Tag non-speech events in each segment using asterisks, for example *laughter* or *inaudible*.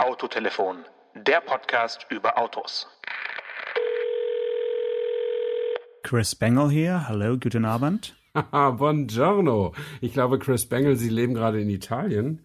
Autotelefon, der Podcast über Autos. Chris Bengel hier. Hallo, guten Abend. Buongiorno. Ich glaube, Chris Bengel, Sie leben gerade in Italien.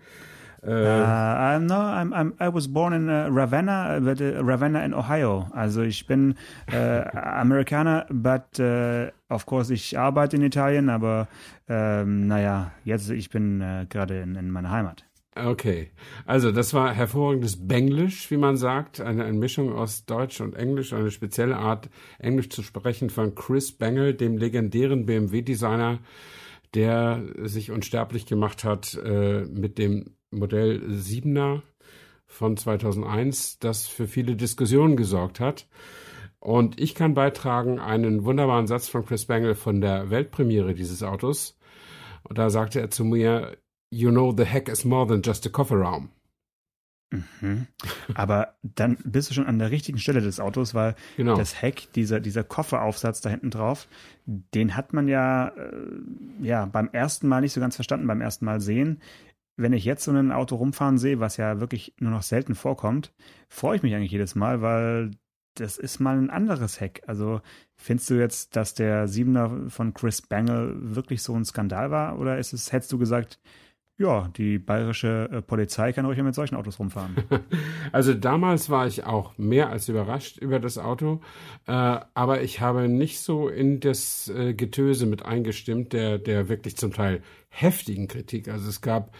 Uh, uh, no, I'm, I'm, I was born in uh, Ravenna, but, uh, Ravenna in Ohio. Also ich bin uh, *laughs* Amerikaner, but uh, of course ich arbeite in Italien, aber ähm, naja, jetzt ich bin uh, gerade in, in meiner Heimat. Okay, also das war hervorragendes Benglisch, wie man sagt, eine, eine Mischung aus Deutsch und Englisch, eine spezielle Art, Englisch zu sprechen von Chris Bengel, dem legendären BMW-Designer, der sich unsterblich gemacht hat äh, mit dem Modell 7er von 2001, das für viele Diskussionen gesorgt hat. Und ich kann beitragen einen wunderbaren Satz von Chris Bengel von der Weltpremiere dieses Autos. Und da sagte er zu mir, You know the heck is more than just a Kofferraum. Mhm. Aber dann bist du schon an der richtigen Stelle des Autos, weil genau. das Heck, dieser, dieser Kofferaufsatz da hinten drauf, den hat man ja, äh, ja beim ersten Mal nicht so ganz verstanden, beim ersten Mal sehen. Wenn ich jetzt so ein Auto rumfahren sehe, was ja wirklich nur noch selten vorkommt, freue ich mich eigentlich jedes Mal, weil das ist mal ein anderes Heck. Also findest du jetzt, dass der Siebener von Chris Bangle wirklich so ein Skandal war? Oder ist es, hättest du gesagt, ja, die bayerische äh, Polizei kann ruhig mit solchen Autos rumfahren. *laughs* Also damals war ich auch mehr als überrascht über das Auto, äh, aber ich habe nicht so in das äh, Getöse mit eingestimmt, der, der wirklich zum Teil heftigen Kritik. Also es gab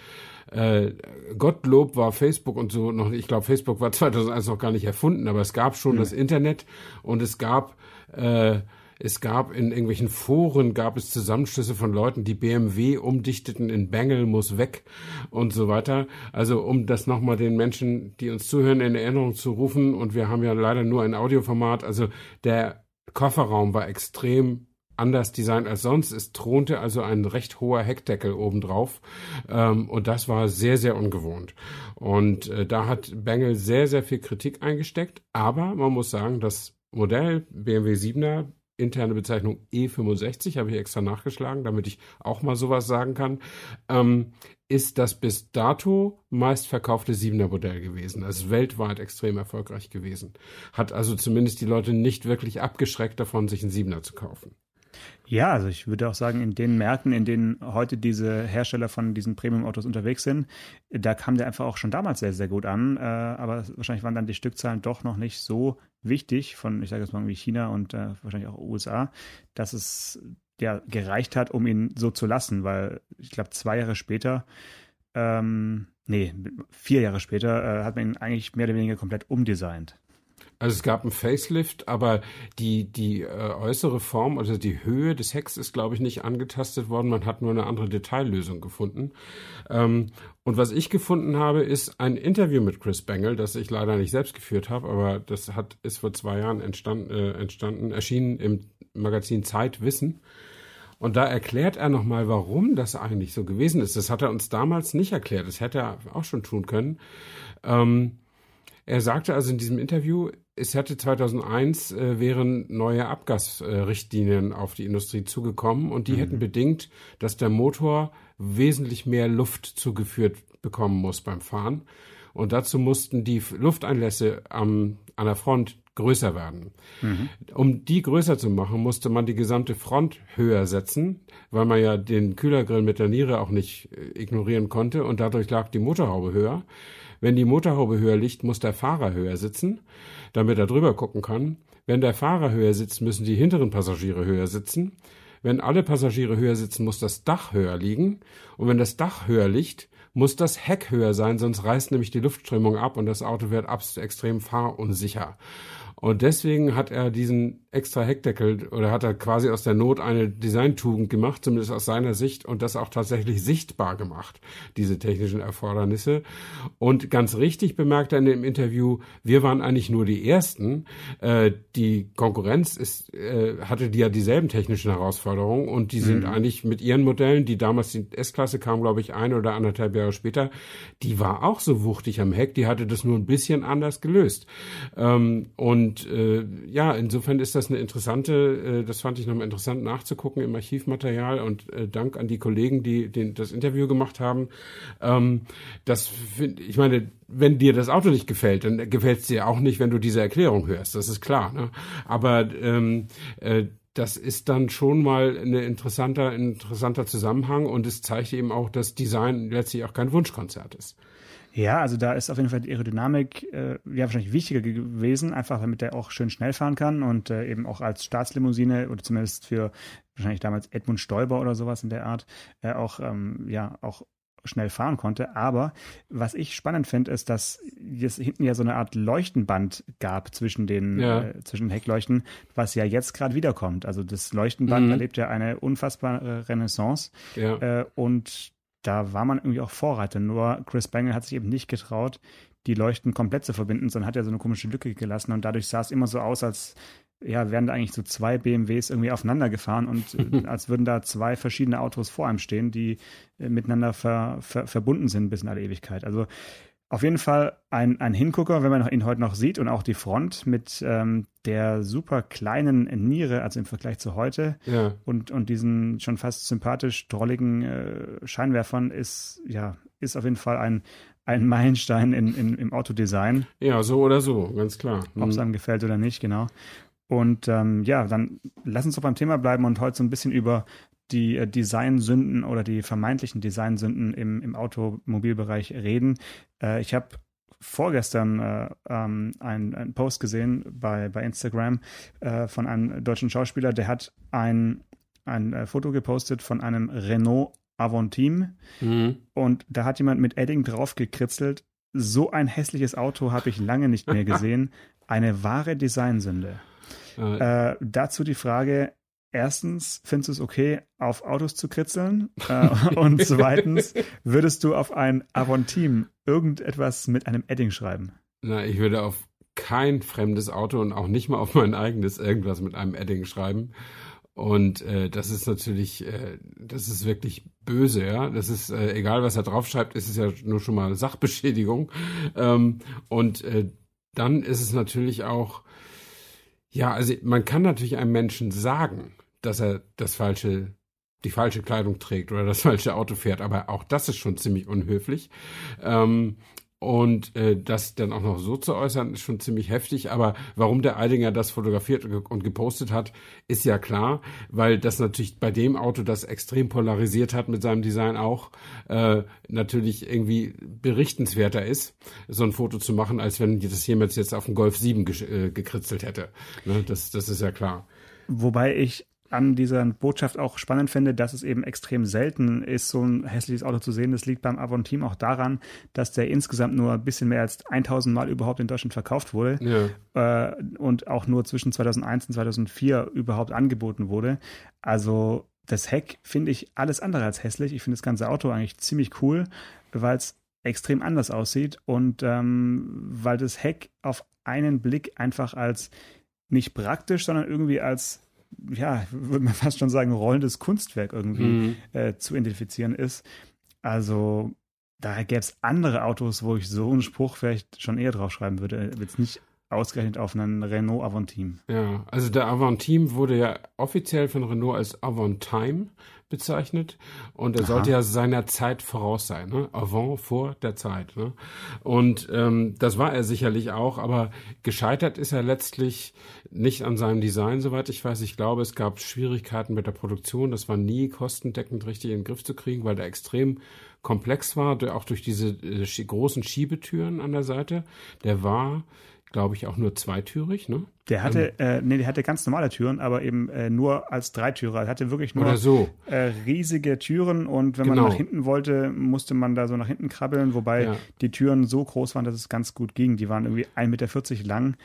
äh, Gottlob war Facebook und so noch, ich glaube, Facebook war *laughs* 2001 noch gar nicht erfunden, aber es gab schon mhm. das Internet und es gab äh, es gab in irgendwelchen Foren gab es Zusammenschlüsse von Leuten, die BMW umdichteten in Bengel muss weg und so weiter. Also um das nochmal den Menschen, die uns zuhören, in Erinnerung zu rufen. Und wir haben ja leider nur ein Audioformat. Also der Kofferraum war extrem anders designt als sonst. Es thronte also ein recht hoher Heckdeckel obendrauf. Ähm, und das war sehr, sehr ungewohnt. Und äh, da hat Bengel sehr, sehr viel Kritik eingesteckt. Aber man muss sagen, das Modell BMW 7er interne Bezeichnung E65, habe ich extra nachgeschlagen, damit ich auch mal sowas sagen kann, ähm, ist das bis dato meistverkaufte Siebener Modell gewesen. Also weltweit extrem erfolgreich gewesen. Hat also zumindest die Leute nicht wirklich abgeschreckt davon, sich einen Siebener zu kaufen. Ja, also ich würde auch sagen, in den Märkten, in denen heute diese Hersteller von diesen Premium-Autos unterwegs sind, da kam der einfach auch schon damals sehr, sehr gut an. Äh, aber wahrscheinlich waren dann die Stückzahlen doch noch nicht so wichtig von, ich sage jetzt mal wie China und äh, wahrscheinlich auch USA, dass es ja gereicht hat, um ihn so zu lassen, weil ich glaube, zwei Jahre später, ähm, nee, vier Jahre später, äh, hat man ihn eigentlich mehr oder weniger komplett umdesignt. Also es gab einen Facelift, aber die, die äh, äußere Form, also die Höhe des Hecks ist, glaube ich, nicht angetastet worden. Man hat nur eine andere Detaillösung gefunden. Ähm, und was ich gefunden habe, ist ein Interview mit Chris Bengel, das ich leider nicht selbst geführt habe, aber das hat, ist vor zwei Jahren entstanden, äh, entstanden erschienen im Magazin Zeit Wissen. Und da erklärt er nochmal, warum das eigentlich so gewesen ist. Das hat er uns damals nicht erklärt. Das hätte er auch schon tun können. Ähm, er sagte also in diesem Interview, es hätte 2001 äh, wären neue Abgasrichtlinien auf die Industrie zugekommen und die mhm. hätten bedingt, dass der Motor wesentlich mehr Luft zugeführt bekommen muss beim Fahren. Und dazu mussten die Lufteinlässe am, an der Front größer werden. Mhm. Um die größer zu machen, musste man die gesamte Front höher setzen, weil man ja den Kühlergrill mit der Niere auch nicht äh, ignorieren konnte und dadurch lag die Motorhaube höher. Wenn die Motorhaube höher liegt, muss der Fahrer höher sitzen damit er drüber gucken kann. Wenn der Fahrer höher sitzt, müssen die hinteren Passagiere höher sitzen. Wenn alle Passagiere höher sitzen, muss das Dach höher liegen. Und wenn das Dach höher liegt, muss das Heck höher sein, sonst reißt nämlich die Luftströmung ab und das Auto wird extrem fahrunsicher. Und deswegen hat er diesen extra Heckdeckel oder hat er quasi aus der Not eine Designtugend gemacht, zumindest aus seiner Sicht, und das auch tatsächlich sichtbar gemacht, diese technischen Erfordernisse. Und ganz richtig bemerkt er in dem Interview, wir waren eigentlich nur die Ersten. Äh, die Konkurrenz ist, äh, hatte die ja dieselben technischen Herausforderungen und die sind mhm. eigentlich mit ihren Modellen, die damals die S-Klasse kam, glaube ich, ein oder anderthalb Jahre später, die war auch so wuchtig am Heck, die hatte das nur ein bisschen anders gelöst. Ähm, und Und äh, ja, insofern ist das eine interessante, äh, das fand ich nochmal interessant nachzugucken im Archivmaterial und äh, Dank an die Kollegen, die den, das Interview gemacht haben. Ähm, das find, ich meine, wenn dir das Auto nicht gefällt, dann gefällt es dir auch nicht, wenn du diese Erklärung hörst. Das ist klar. Ne? Aber ähm, äh, das ist dann schon mal ein interessanter, interessanter Zusammenhang und es zeigt eben auch, dass Design letztlich auch kein Wunschkonzert ist. Ja, also da ist auf jeden Fall die Aerodynamik äh, ja wahrscheinlich wichtiger gewesen, einfach damit er auch schön schnell fahren kann und äh, eben auch als Staatslimousine oder zumindest für wahrscheinlich damals Edmund Stoiber oder sowas in der Art äh, auch ähm, ja auch schnell fahren konnte. Aber was ich spannend finde, ist, dass es hinten ja so eine Art Leuchtenband gab zwischen den, ja. äh, zwischen Heckleuchten, was ja jetzt gerade wiederkommt. Also das Leuchtenband mhm. erlebt ja eine unfassbare Renaissance. Ja. Äh, und da war man irgendwie auch Vorreiter. Nur Chris Bangle hat sich eben nicht getraut, die Leuchten komplett zu verbinden, sondern hat ja so eine komische Lücke gelassen und dadurch sah es immer so aus, als ja, wären da eigentlich so zwei BMWs irgendwie aufeinander gefahren und äh, *laughs* als würden da zwei verschiedene Autos vor einem stehen, die äh, miteinander ver, ver, verbunden sind bis in alle Ewigkeit. Also auf jeden Fall ein, ein Hingucker, wenn man ihn heute noch sieht und auch die Front mit ähm, der super kleinen Niere, also im Vergleich zu heute ja. und, und diesen schon fast sympathisch drolligen äh, Scheinwerfern ist, ja, ist auf jeden Fall ein, ein Meilenstein in, in, im Autodesign. Ja, so oder so, ganz klar. Ob es mhm. einem gefällt oder nicht, genau. Und ähm, ja, dann lass uns doch beim Thema bleiben und heute so ein bisschen über die äh, Designsünden oder die vermeintlichen Designsünden im, im Automobilbereich reden. Äh, ich habe vorgestern äh, ähm, einen, Post gesehen bei, bei Instagram äh, von einem deutschen Schauspieler, der hat ein, ein äh, Foto gepostet von einem Renault Avantime mhm. und da hat jemand mit Edding draufgekritzelt. So ein hässliches Auto habe ich lange nicht mehr *laughs* gesehen. Eine wahre Designsünde. Äh, dazu die Frage, erstens, findest du es okay, auf Autos zu kritzeln? *laughs* Äh, und zweitens, würdest du auf ein Avon-Team irgendetwas mit einem Edding schreiben? Na, ich würde auf kein fremdes Auto und auch nicht mal auf mein eigenes irgendwas mit einem Edding schreiben. Und äh, das ist natürlich, äh, das ist wirklich böse, ja. Das ist, äh, egal was er draufschreibt, ist es ja nur schon mal Sachbeschädigung. Ähm, und äh, dann ist es natürlich auch, ja, also man kann natürlich einem Menschen sagen, dass er das falsche, die falsche Kleidung trägt oder das falsche Auto fährt, aber auch das ist schon ziemlich unhöflich. Ähm, und äh, das dann auch noch so zu äußern, ist schon ziemlich heftig. Aber warum der Eidinger das fotografiert und gepostet hat, ist ja klar, weil das natürlich bei dem Auto, das extrem polarisiert hat mit seinem Design auch, äh, natürlich irgendwie berichtenswerter ist, so ein Foto zu machen, als wenn das jemand jetzt auf dem Golf 7 ge äh, gekritzelt hätte. Ne? Das, das ist ja klar. Wobei ich an dieser Botschaft auch spannend finde, dass es eben extrem selten ist, so ein hässliches Auto zu sehen. Das liegt beim Avon Team auch daran, dass der insgesamt nur ein bisschen mehr als 1000 Mal überhaupt in Deutschland verkauft wurde ja. äh, und auch nur zwischen 2001 und 2004 überhaupt angeboten wurde. Also das Heck finde ich alles andere als hässlich. Ich finde das ganze Auto eigentlich ziemlich cool, weil es extrem anders aussieht und ähm, weil das Heck auf einen Blick einfach als nicht praktisch, sondern irgendwie als ja, würde man *laughs* fast schon sagen, rollendes Kunstwerk irgendwie mhm. äh, zu identifizieren ist. Also da gäbe es andere Autos, wo ich so einen Spruch vielleicht schon eher draufschreiben würde. Jetzt nicht ausgerechnet auf einen Renault Avantime. Ja, also der Avantime wurde ja offiziell von Renault als Avantime bezeichnet und er Aha. sollte ja seiner Zeit voraus sein, ne? avant vor der Zeit. Ne? Und ähm, das war er sicherlich auch, aber gescheitert ist er letztlich nicht an seinem Design, soweit ich weiß. Ich glaube, es gab Schwierigkeiten mit der Produktion. Das war nie kostendeckend richtig in den Griff zu kriegen, weil der extrem komplex war, auch durch diese äh, großen Schiebetüren an der Seite. Der war glaube ich, auch nur zweitürig, ne? Der hatte, ähm, äh, nee, der hatte ganz normale Türen, aber eben äh, nur als Dreitürer. Er hatte wirklich nur so. äh, riesige Türen und wenn genau. man nach hinten wollte, musste man da so nach hinten krabbeln, wobei ja. die Türen so groß waren, dass es ganz gut ging. Die waren irgendwie 1,40 Meter lang.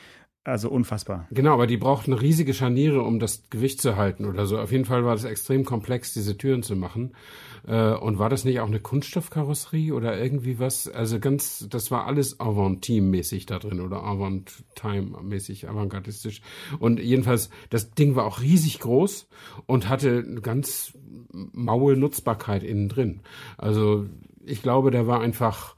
Also unfassbar. Genau, aber die brauchten riesige Scharniere, um das Gewicht zu halten oder so. Auf jeden Fall war das extrem komplex, diese Türen zu machen. Äh, und war das nicht auch eine Kunststoffkarosserie oder irgendwie was? Also ganz, das war alles Avant-Team-mäßig da drin oder Avant-Time-mäßig, avantgardistisch. Und jedenfalls, das Ding war auch riesig groß und hatte ganz maue Nutzbarkeit innen drin. Also ich glaube, der war einfach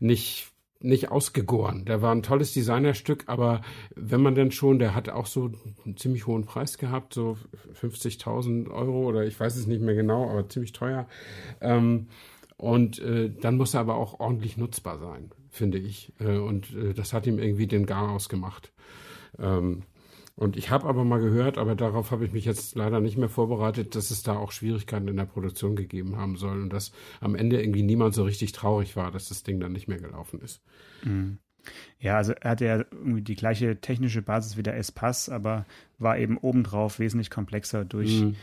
nicht nicht ausgegoren. Der war ein tolles Designerstück, aber wenn man denn schon, der hat auch so einen ziemlich hohen Preis gehabt, so 50.000 Euro oder ich weiß es nicht mehr genau, aber ziemlich teuer. Ähm, und äh, dann muss er aber auch ordentlich nutzbar sein, finde ich. Äh, und äh, das hat ihm irgendwie den Gar ausgemacht. Ähm, und ich habe aber mal gehört, aber darauf habe ich mich jetzt leider nicht mehr vorbereitet, dass es da auch Schwierigkeiten in der Produktion gegeben haben soll und dass am Ende irgendwie niemand so richtig traurig war, dass das Ding dann nicht mehr gelaufen ist. Mhm. Ja, also er hatte ja irgendwie die gleiche technische Basis wie der S-Pass, aber war eben obendrauf wesentlich komplexer durch, mhm.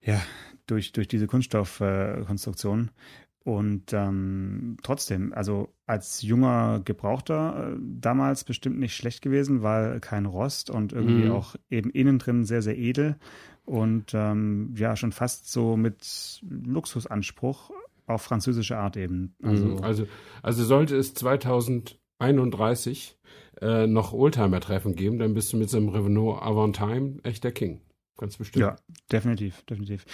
ja, durch, durch diese Kunststoffkonstruktion. Und ähm, trotzdem, also als junger Gebrauchter äh, damals bestimmt nicht schlecht gewesen, weil kein Rost und irgendwie mm. auch eben innen drin sehr, sehr edel und ähm, ja, schon fast so mit Luxusanspruch auf französische Art eben. Mhm. Also, also, also sollte es 2031 äh, noch Oldtimer-Treffen geben, dann bist du mit so einem Renault Avantime echt der King. Ganz bestimmt. Ja, definitiv, definitiv.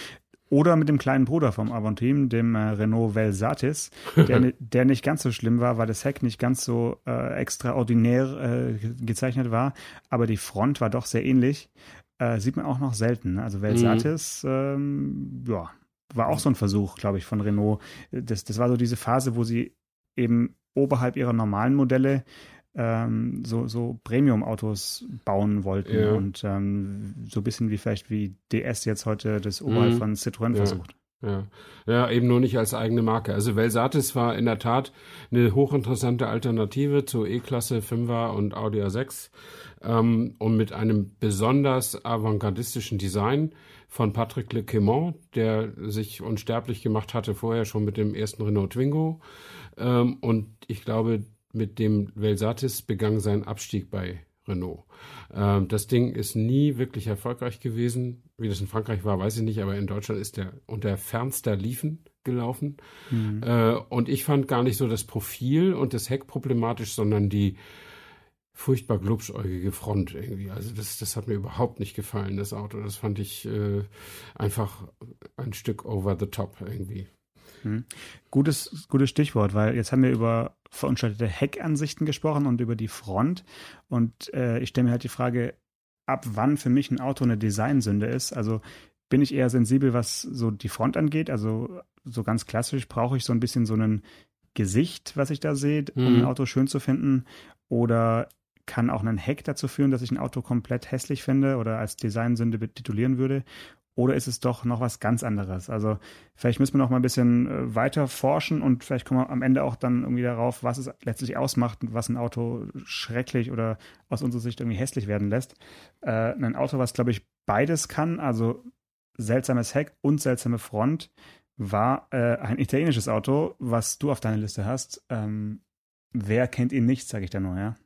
Oder mit dem kleinen Bruder vom Avantime, dem äh, Renault Velsatis, der, *laughs* der nicht ganz so schlimm war, weil das Heck nicht ganz so äh, extraordinär äh, gezeichnet war, aber die Front war doch sehr ähnlich. Äh, sieht man auch noch selten. Ne? Also Velsatis, mhm. ähm, ja, war auch so ein Versuch, glaube ich, von Renault. Das, das war so diese Phase, wo sie eben oberhalb ihrer normalen Modelle ähm, so, so Premium-Autos bauen wollten ja. und ähm, so ein bisschen wie vielleicht wie DS jetzt heute das Oberhalb mhm. von Citroën ja. versucht. Ja. ja, eben nur nicht als eigene Marke. Also Velsatis war in der Tat eine hochinteressante Alternative zu E-Klasse 5er und Audi A6 ähm, und mit einem besonders avantgardistischen Design von Patrick Le Quément, der sich unsterblich gemacht hatte vorher schon mit dem ersten Renault Twingo. Ähm, und ich glaube, mit dem Velsatis begann sein Abstieg bei Renault. Ähm, das Ding ist nie wirklich erfolgreich gewesen. Wie das in Frankreich war, weiß ich nicht, aber in Deutschland ist der unter fernster Liefen gelaufen. Mhm. Äh, und ich fand gar nicht so das Profil und das Heck problematisch, sondern die furchtbar glubschäugige Front irgendwie. Also das, das hat mir überhaupt nicht gefallen, das Auto. Das fand ich äh, einfach ein Stück over the top irgendwie. Mhm. Gutes, gutes Stichwort, weil jetzt haben wir über verunstaltete Heckansichten gesprochen und über die Front. Und äh, ich stelle mir halt die Frage, ab wann für mich ein Auto eine Designsünde ist. Also bin ich eher sensibel, was so die Front angeht. Also so ganz klassisch brauche ich so ein bisschen so ein Gesicht, was ich da sehe, um mhm. ein Auto schön zu finden. Oder kann auch ein Heck dazu führen, dass ich ein Auto komplett hässlich finde oder als Designsünde betitulieren würde. Oder ist es doch noch was ganz anderes? Also vielleicht müssen wir noch mal ein bisschen äh, weiter forschen und vielleicht kommen wir am Ende auch dann irgendwie darauf, was es letztlich ausmacht und was ein Auto schrecklich oder aus unserer Sicht irgendwie hässlich werden lässt. Äh, ein Auto, was glaube ich beides kann, also seltsames Heck und seltsame Front, war äh, ein italienisches Auto, was du auf deiner Liste hast. Ähm, wer kennt ihn nicht, sage ich da nur, ja?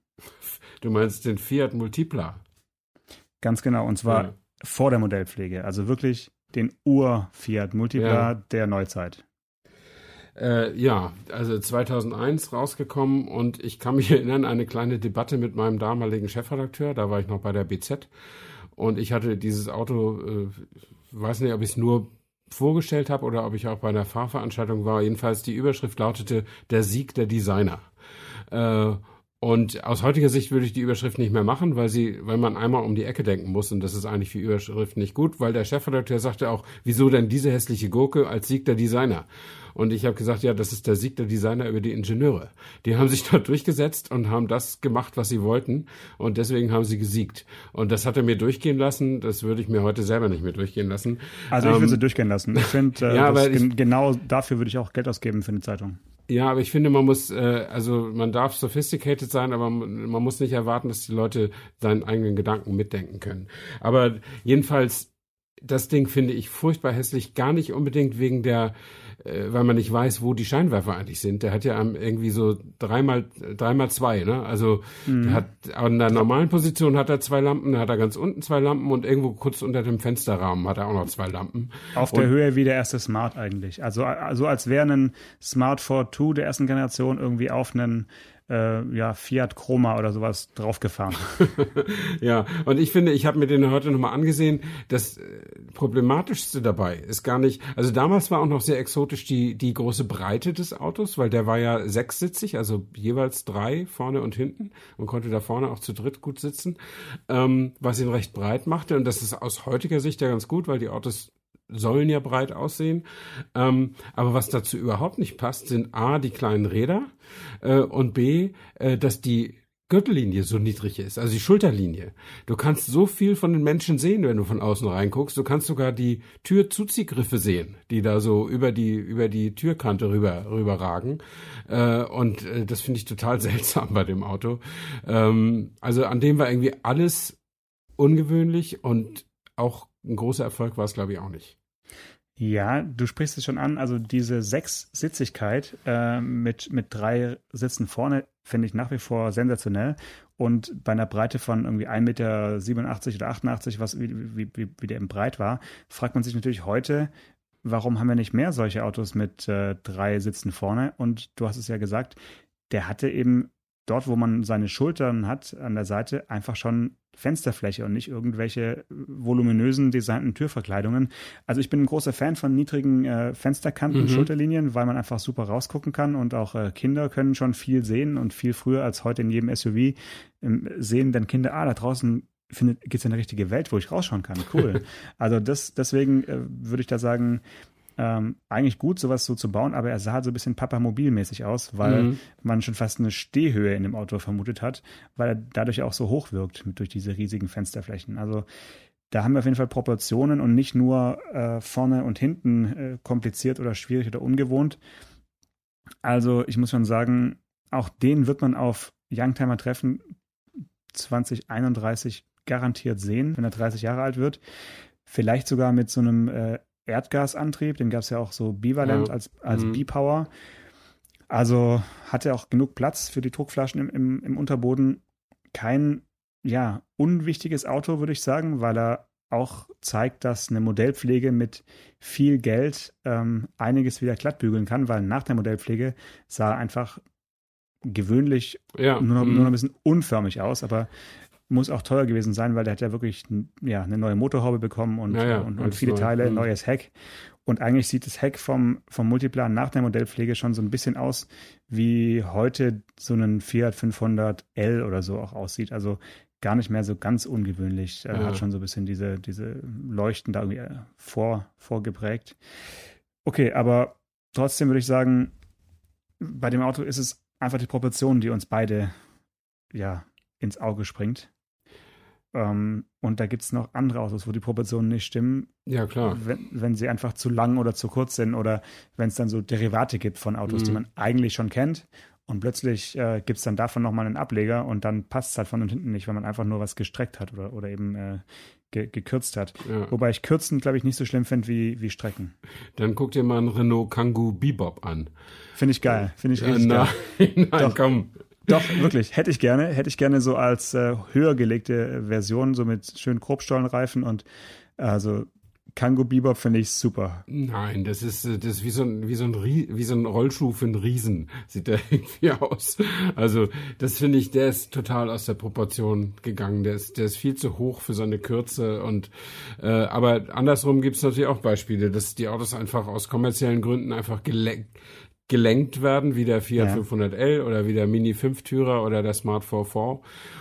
Du meinst den Fiat Multipla? Ganz genau, und zwar ja vor der Modellpflege. Also wirklich den Ur-Fiat Multipla ja. der Neuzeit. Äh, ja, also 2001 rausgekommen und ich kann mich *laughs* erinnern, eine kleine Debatte mit meinem damaligen Chefredakteur, da war ich noch bei der BZ und ich hatte dieses Auto, äh, weiß nicht, ob ich es nur vorgestellt habe oder ob ich auch bei einer Fahrveranstaltung war. Jedenfalls die Überschrift lautete Der Sieg der Designer. Äh, und aus heutiger Sicht würde ich die Überschrift nicht mehr machen, weil sie, weil man einmal um die Ecke denken muss und das ist eigentlich für Überschriften nicht gut, weil der Chefredakteur sagte auch, wieso denn diese hässliche Gurke als Sieg der Designer? Und ich habe gesagt, ja, das ist der Sieg der Designer über die Ingenieure. Die haben sich *laughs* dort durchgesetzt und haben das gemacht, was sie wollten und deswegen haben sie gesiegt. Und das hat er mir durchgehen lassen. Das würde ich mir heute selber nicht mehr durchgehen lassen. Also ich würde ähm, sie durchgehen lassen. Ich finde, äh, *laughs* ja, genau dafür würde ich auch Geld ausgeben für eine Zeitung. Ja, aber ich finde, man muss, äh, also man darf sophisticated sein, aber man muss nicht erwarten, dass die Leute seinen eigenen Gedanken mitdenken können. Aber jedenfalls, das Ding finde ich furchtbar hässlich, gar nicht unbedingt wegen der weil man nicht weiß, wo die Scheinwerfer eigentlich sind. Der hat ja irgendwie so dreimal, dreimal zwei, ne? Also mhm. der hat an der normalen Position hat er zwei Lampen, da hat er ganz unten zwei Lampen und irgendwo kurz unter dem Fensterrahmen hat er auch noch zwei Lampen. Auf und, der Höhe wie der erste Smart eigentlich. Also, also als wäre ein Smart 4 2 der ersten Generation irgendwie auf einen äh, ja, Fiat Chroma oder sowas draufgefahren. *laughs* ja, und ich finde, ich habe mir den heute nochmal angesehen, das äh, Problematischste dabei ist gar nicht, also damals war auch noch sehr exotisch die, die große Breite des Autos, weil der war ja sechssitzig, also jeweils drei vorne und hinten und konnte da vorne auch zu dritt gut sitzen, ähm, was ihn recht breit machte und das ist aus heutiger Sicht ja ganz gut, weil die Autos sollen ja breit aussehen. Ähm, aber was dazu überhaupt nicht passt, sind A, die kleinen Räder äh, und B, äh, dass die Gürtellinie so niedrig ist, also die Schulterlinie. Du kannst so viel von den Menschen sehen, wenn du von außen reinguckst. Du kannst sogar die Türzuziehgriffe sehen, die da so über die über die Türkante rüber rüber ragen. Äh, und äh, das finde ich total *laughs* seltsam bei dem Auto. Ähm, also an dem war irgendwie alles ungewöhnlich und auch ein großer Erfolg war es, glaube ich, auch nicht. Ja, du sprichst es schon an. Also diese Sechssitzigkeit äh, mit, mit drei Sitzen vorne finde ich nach wie vor sensationell. Und bei einer Breite von irgendwie 1,87 Meter oder 88, was wie, wie, wie, wie der im Breit war, fragt man sich natürlich heute, warum haben wir nicht mehr solche Autos mit äh, drei Sitzen vorne? Und du hast es ja gesagt, der hatte eben dort, wo man seine Schultern hat, an der Seite einfach schon Fensterfläche und nicht irgendwelche voluminösen designten Türverkleidungen. Also ich bin ein großer Fan von niedrigen äh, Fensterkanten, mhm. Schulterlinien, weil man einfach super rausgucken kann und auch äh, Kinder können schon viel sehen und viel früher als heute in jedem SUV ähm, sehen dann Kinder, ah, da draußen gibt es eine richtige Welt, wo ich rausschauen kann. Cool. *laughs* also das, deswegen äh, würde ich da sagen, ähm, eigentlich gut, sowas so zu bauen, aber er sah so ein bisschen Papamobil-mäßig aus, weil mhm. man schon fast eine Stehhöhe in dem Auto vermutet hat, weil er dadurch auch so hoch wirkt mit, durch diese riesigen Fensterflächen. Also da haben wir auf jeden Fall Proportionen und nicht nur äh, vorne und hinten äh, kompliziert oder schwierig oder ungewohnt. Also ich muss schon sagen, auch den wird man auf Youngtimer Treffen 2031 garantiert sehen, wenn er 30 Jahre alt wird. Vielleicht sogar mit so einem äh, Erdgasantrieb, den gab es ja auch so bivalent ja. als, als mhm. B-Power. Also hatte auch genug Platz für die Druckflaschen im, im, im Unterboden. Kein, ja, unwichtiges Auto, würde ich sagen, weil er auch zeigt, dass eine Modellpflege mit viel Geld ähm, einiges wieder glattbügeln kann, weil nach der Modellpflege sah einfach gewöhnlich ja. nur, noch, nur noch ein bisschen unförmig aus, aber muss auch teuer gewesen sein, weil der hat ja wirklich ja, eine neue Motorhaube bekommen und, ja, und, und viele neu. Teile, mhm. neues Heck. Und eigentlich sieht das Heck vom, vom Multiplan nach der Modellpflege schon so ein bisschen aus, wie heute so ein Fiat 500L oder so auch aussieht. Also gar nicht mehr so ganz ungewöhnlich. Er ja. hat schon so ein bisschen diese, diese Leuchten da irgendwie äh, vor, vorgeprägt. Okay, aber trotzdem würde ich sagen, bei dem Auto ist es einfach die Proportion, die uns beide ja ins Auge springt. Ähm, und da gibt es noch andere Autos, wo die Proportionen nicht stimmen. Ja, klar. Wenn, wenn sie einfach zu lang oder zu kurz sind oder wenn es dann so Derivate gibt von Autos, mhm. die man eigentlich schon kennt. Und plötzlich äh, gibt es dann davon nochmal einen Ableger und dann passt es halt von und hinten nicht, weil man einfach nur was gestreckt hat oder, oder eben äh, ge gekürzt hat. Ja. Wobei ich Kürzen, glaube ich, nicht so schlimm finde wie, wie Strecken. Dann guck dir mal einen Renault Kangoo Bebop an. Finde ich geil. Finde ich richtig äh, nein, geil. *laughs* Nein, Doch. komm. Doch, wirklich. Hätte ich gerne. Hätte ich gerne so als äh, höher gelegte Version, so mit schönen Grobstollenreifen und also Kango Bebop finde ich super. Nein, das ist, äh, das ist wie so ein, wie so ein, wie so ein Rollschuh für einen Riesen, sieht der *laughs* irgendwie aus. Also, das finde ich, der ist total aus der Proportion gegangen. Der ist, der ist viel zu hoch für seine Kürze und, äh, aber andersrum gibt es natürlich auch Beispiele, dass die Autos einfach aus kommerziellen Gründen einfach geleckt, gelenkt werden, wie der Fiat ja. 500L oder wie der Mini 5-Türer oder der Smart 4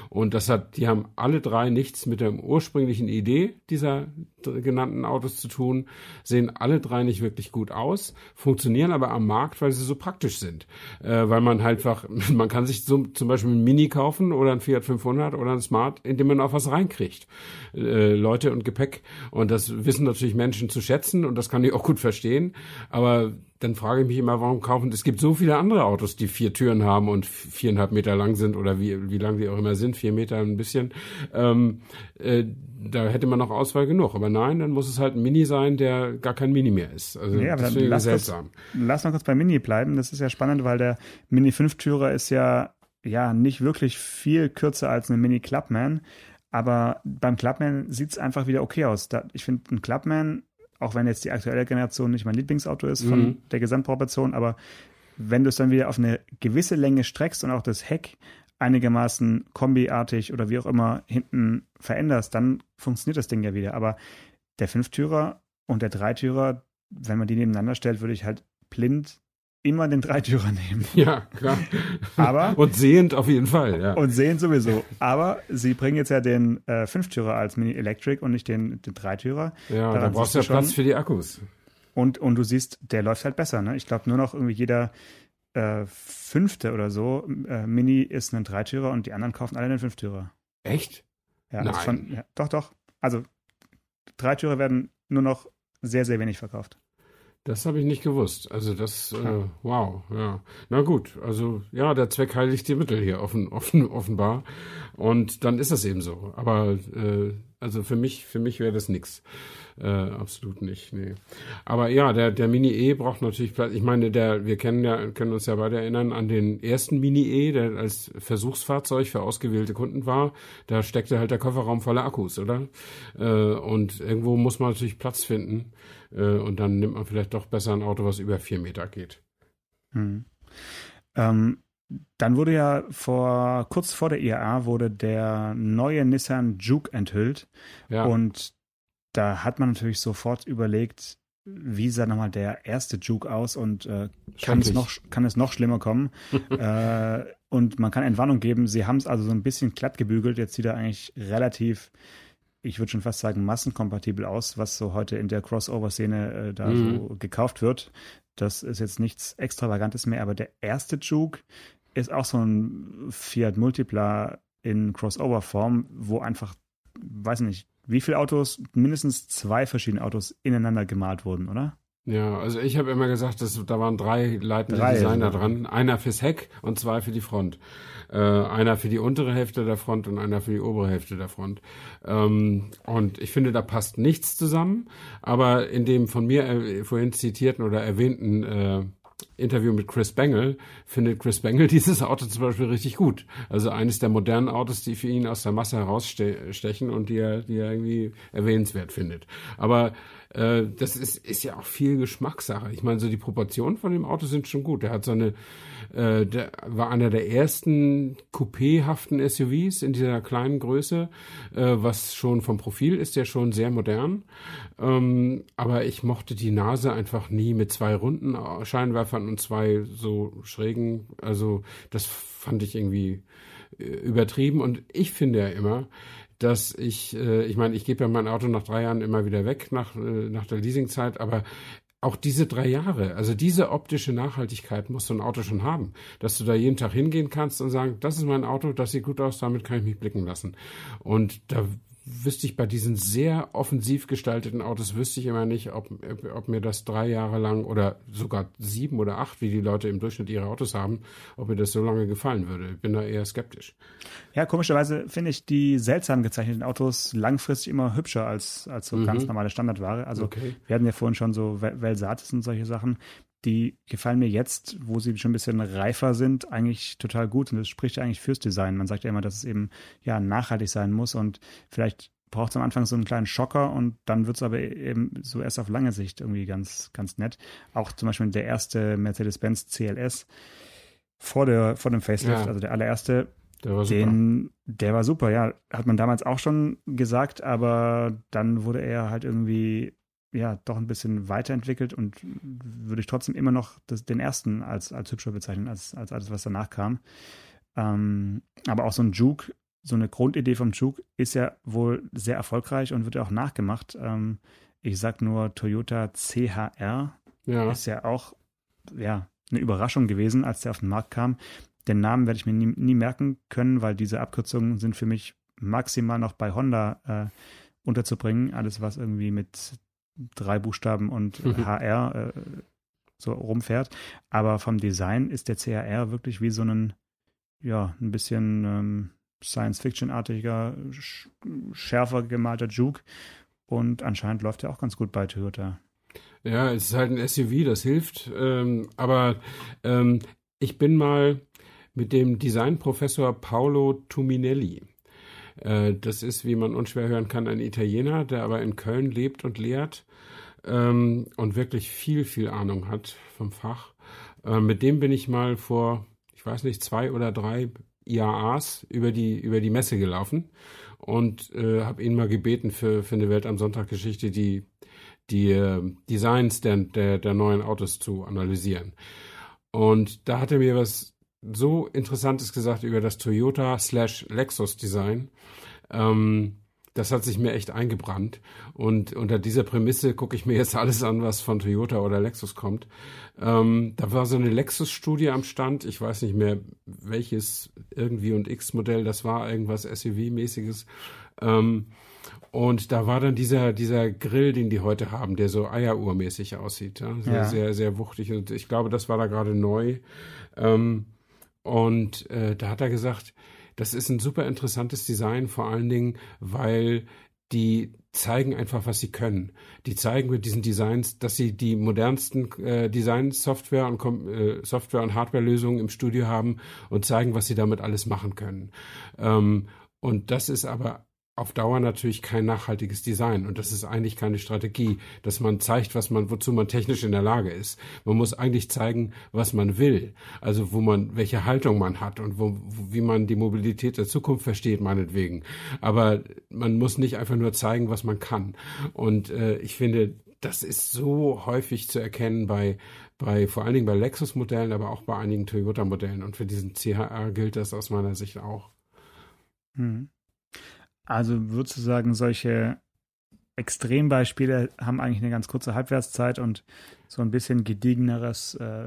Und das hat, die haben alle drei nichts mit der ursprünglichen Idee dieser genannten Autos zu tun, sehen alle drei nicht wirklich gut aus, funktionieren aber am Markt, weil sie so praktisch sind. Äh, weil man halt einfach, *laughs* man kann sich so, zum Beispiel ein Mini kaufen oder ein Fiat 500 oder ein Smart, indem man auch was reinkriegt. Äh, Leute und Gepäck. Und das wissen natürlich Menschen zu schätzen und das kann ich auch gut verstehen. Aber dann frage ich mich immer, warum kaufen, es gibt so viele andere Autos, die vier Türen haben und viereinhalb Meter lang sind oder wie, wie lang die auch immer sind, vier Meter ein bisschen. Ähm, äh, da hätte man noch Auswahl genug. Aber nein, dann muss es halt ein Mini sein, der gar kein Mini mehr ist. Also aber das dann lass, seltsam. Kurz, lass noch kurz bei Mini bleiben. Das ist ja spannend, weil der Mini 5-Türer ist ja, ja nicht wirklich viel kürzer als ein Mini Clubman. Aber beim Clubman sieht es einfach wieder okay aus. Da, ich finde, ein Clubman auch wenn jetzt die aktuelle Generation nicht mein Lieblingsauto ist von mhm. der Gesamtproportion, aber wenn du es dann wieder auf eine gewisse Länge streckst und auch das Heck einigermaßen kombiartig oder wie auch immer hinten veränderst, dann funktioniert das Ding ja wieder. Aber der Fünftürer und der Dreitürer, wenn man die nebeneinander stellt, würde ich halt blind immer den Dreitürer nehmen. *laughs* Ja, klar. Aber, und sehend auf jeden Fall, ja. Und sehend sowieso. Aber sie bringen jetzt ja den äh, Fünftürer als Mini Electric und nicht den, den Dreitürer. Ja, Daran da brauchst du ja Platz für die Akkus. Und, und du siehst, der läuft halt besser. Ne? Ich glaube, nur noch irgendwie jeder äh, Fünfte oder so äh, Mini ist ein Dreitürer und die anderen kaufen alle einen Fünftürer. Echt? Ja, Nein. Von, ja, doch, doch. Also Dreitürer werden nur noch sehr, sehr wenig verkauft. Das habe ich nicht gewusst. Also das, äh, wow, ja. Na gut, also ja, der Zweck heiligt die Mittel hier offen, *laughs* offen, offenbar. Und dann ist das eben so. Aber äh, also für mich, für mich wäre das nichts. Äh, absolut nicht, nee. Aber ja, der, der Mini E braucht natürlich Platz. Ich meine, der, wir kennen ja, können uns ja beide erinnern an den ersten Mini E, der als Versuchsfahrzeug für ausgewählte Kunden war. Da steckte halt der Kofferraum voller Akkus, oder? Äh, und irgendwo muss man natürlich Platz finden. Äh, und dann nimmt man vielleicht doch besser ein Auto, was über vier Meter geht. Hm. Ähm, dann wurde ja vor kurz vor der IAA wurde der neue Nissan Juke enthüllt ja. und da hat man natürlich sofort überlegt, wie sah nochmal der erste Juke aus und äh, kann, es noch, kann es noch schlimmer kommen? *laughs* äh, und man kann Entwarnung geben. Sie haben es also so ein bisschen glatt gebügelt. Jetzt sieht er eigentlich relativ, ich würde schon fast sagen, massenkompatibel aus, was so heute in der Crossover-Szene äh, da mhm. so gekauft wird. Das ist jetzt nichts Extravagantes mehr, aber der erste Juke ist auch so ein Fiat Multipla in Crossover-Form, wo einfach, weiß nicht, wie viele Autos, mindestens zwei verschiedene Autos ineinander gemalt wurden, oder? Ja, also ich habe immer gesagt, dass, da waren drei leitende drei, Designer ja. dran. Einer fürs Heck und zwei für die Front. Äh, einer für die untere Hälfte der Front und einer für die obere Hälfte der Front. Ähm, und ich finde, da passt nichts zusammen. Aber in dem von mir äh, vorhin zitierten oder erwähnten äh, Interview mit Chris Bengel findet Chris Bengel *laughs* dieses Auto zum Beispiel richtig gut. Also eines der modernen Autos, die für ihn aus der Masse herausstechen und die er, die er irgendwie erwähnenswert findet. Aber äh, das ist, ist ja auch viel Geschmackssache. Ich meine, so die Proportionen von dem Auto sind schon gut. Der hat so eine, äh, der war einer der ersten coupéhaften SUVs in dieser kleinen Größe, äh, was schon vom Profil ist ja schon sehr modern. Ähm, aber ich mochte die Nase einfach nie mit zwei runden Scheinwerfern und zwei so schrägen. Also das fand ich irgendwie äh, übertrieben. Und ich finde ja immer, dass ich, äh, ich meine, ich gebe ja mein Auto nach drei Jahren immer wieder weg, nach, äh, nach der Leasingzeit, aber auch diese drei Jahre, also diese optische Nachhaltigkeit muss so ein Auto schon haben, dass du da jeden Tag hingehen kannst und sagen, das ist mein Auto, das sieht gut aus, damit kann ich mich blicken lassen. Und da wüsste ich bei diesen sehr offensiv gestalteten Autos, wüsste ich immer nicht, ob, ob mir das drei Jahre lang oder sogar sieben oder acht, wie die Leute im Durchschnitt ihre Autos haben, ob mir das so lange gefallen würde. Ich bin da eher skeptisch. Ja, komischerweise finde ich die seltsam gezeichneten Autos langfristig immer hübscher als, als so mhm. ganz normale Standardware. Also okay. wir hatten ja vorhin schon so Velsatis und solche Sachen die gefallen mir jetzt, wo sie schon ein bisschen reifer sind, eigentlich total gut. Und das spricht eigentlich fürs Design. Man sagt ja immer, dass es eben ja nachhaltig sein muss und vielleicht braucht es am Anfang so einen kleinen Schocker und dann wird es aber eben so erst auf lange Sicht irgendwie ganz, ganz nett. Auch zum Beispiel der erste Mercedes-Benz CLS vor, der, vor dem Facelift, ja. also der allererste, der war super. Den, der war super, ja. Hat man damals auch schon gesagt, aber dann wurde er halt irgendwie ja doch ein bisschen weiterentwickelt und würde ich trotzdem immer noch das, den ersten als, als hübscher bezeichnen, als, als alles, was danach kam. Ähm, aber auch so ein Juke, so eine Grundidee vom Juke ist ja wohl sehr erfolgreich und wird ja auch nachgemacht. Ähm, ich sag nur Toyota CHR ja. ist ja auch ja, eine Überraschung gewesen, als der auf den Markt kam. Den Namen werde ich mir nie, nie merken können, weil diese Abkürzungen sind für mich maximal noch bei Honda äh, unterzubringen. Alles, was irgendwie mit drei Buchstaben und mhm. HR äh, so rumfährt. Aber vom Design ist der CHR wirklich wie so ein, ja, ein bisschen ähm, Science-Fiction-artiger, sch schärfer gemalter Juke. Und anscheinend läuft er auch ganz gut bei Toyota. Ja, es ist halt ein SUV, das hilft. Ähm, aber ähm, ich bin mal mit dem Designprofessor Paolo Tuminelli äh, das ist, wie man unschwer hören kann, ein Italiener, der aber in Köln lebt und lehrt ähm, und wirklich viel, viel Ahnung hat vom Fach. Äh, mit dem bin ich mal vor, ich weiß nicht, zwei oder drei IAAs über die, über die Messe gelaufen und äh, habe ihn mal gebeten für, für eine Welt am Sonntag Geschichte die, die äh, Designs der, der, der neuen Autos zu analysieren. Und da hat er mir was so Interessantes gesagt über das Toyota slash Lexus Design. Ähm, das hat sich mir echt eingebrannt. Und unter dieser Prämisse gucke ich mir jetzt alles an, was von Toyota oder Lexus kommt. Ähm, da war so eine Lexus-Studie am Stand. Ich weiß nicht mehr, welches irgendwie und X-Modell das war, irgendwas SUV-mäßiges. Ähm, und da war dann dieser, dieser Grill, den die heute haben, der so Eieruhrmäßig aussieht. Ja? Sehr, ja. sehr, sehr wuchtig. Und ich glaube, das war da gerade neu. Ähm, und äh, da hat er gesagt, das ist ein super interessantes Design, vor allen Dingen, weil die zeigen einfach, was sie können. Die zeigen mit diesen Designs, dass sie die modernsten äh, Design-Software und äh, Software- und Hardware-Lösungen im Studio haben und zeigen, was sie damit alles machen können. Ähm, und das ist aber auf Dauer natürlich kein nachhaltiges Design und das ist eigentlich keine Strategie, dass man zeigt, was man, wozu man technisch in der Lage ist. Man muss eigentlich zeigen, was man will, also wo man, welche Haltung man hat und wo, wie man die Mobilität der Zukunft versteht, meinetwegen. Aber man muss nicht einfach nur zeigen, was man kann. Und äh, ich finde, das ist so häufig zu erkennen bei bei vor allen Dingen bei Lexus-Modellen, aber auch bei einigen Toyota-Modellen. Und für diesen CHR gilt das aus meiner Sicht auch. Hm. Also würdest du sagen, solche Extrembeispiele haben eigentlich eine ganz kurze Halbwertszeit und so ein bisschen gediegeneres, äh,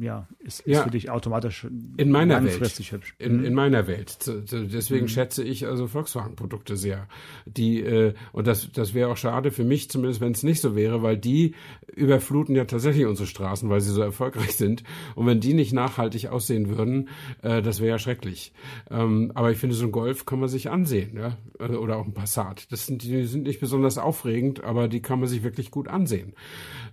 ja, ist, ist ja, für dich automatisch in meiner langfristig Welt. hübsch. In, in mhm. meiner Welt. Deswegen mhm. schätze ich also Volkswagen-Produkte sehr. Die, äh, und das, das wäre auch schade für mich, zumindest wenn es nicht so wäre, weil die überfluten ja tatsächlich unsere Straßen, weil sie so erfolgreich sind. Und wenn die nicht nachhaltig aussehen würden, äh, das wäre ja schrecklich. Ähm, aber ich finde, so ein Golf kann man sich ansehen, ja. Oder auch ein Passat. Das sind, die sind nicht besonders aufregend, aber die kann man sich wirklich gut ansehen.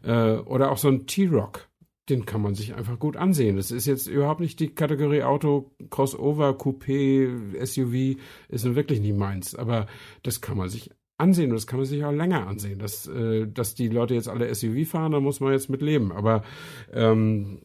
Äh, oder auch so ein T-Rock. Den kann man sich einfach gut ansehen. Das ist jetzt überhaupt nicht die Kategorie Auto, Crossover, Coupé, SUV, ist nun wirklich nicht meins. Aber das kann man sich ansehen und das kann man sich auch länger ansehen. Dass, äh, dass die Leute jetzt alle SUV fahren, da muss man jetzt mit leben. Aber ähm,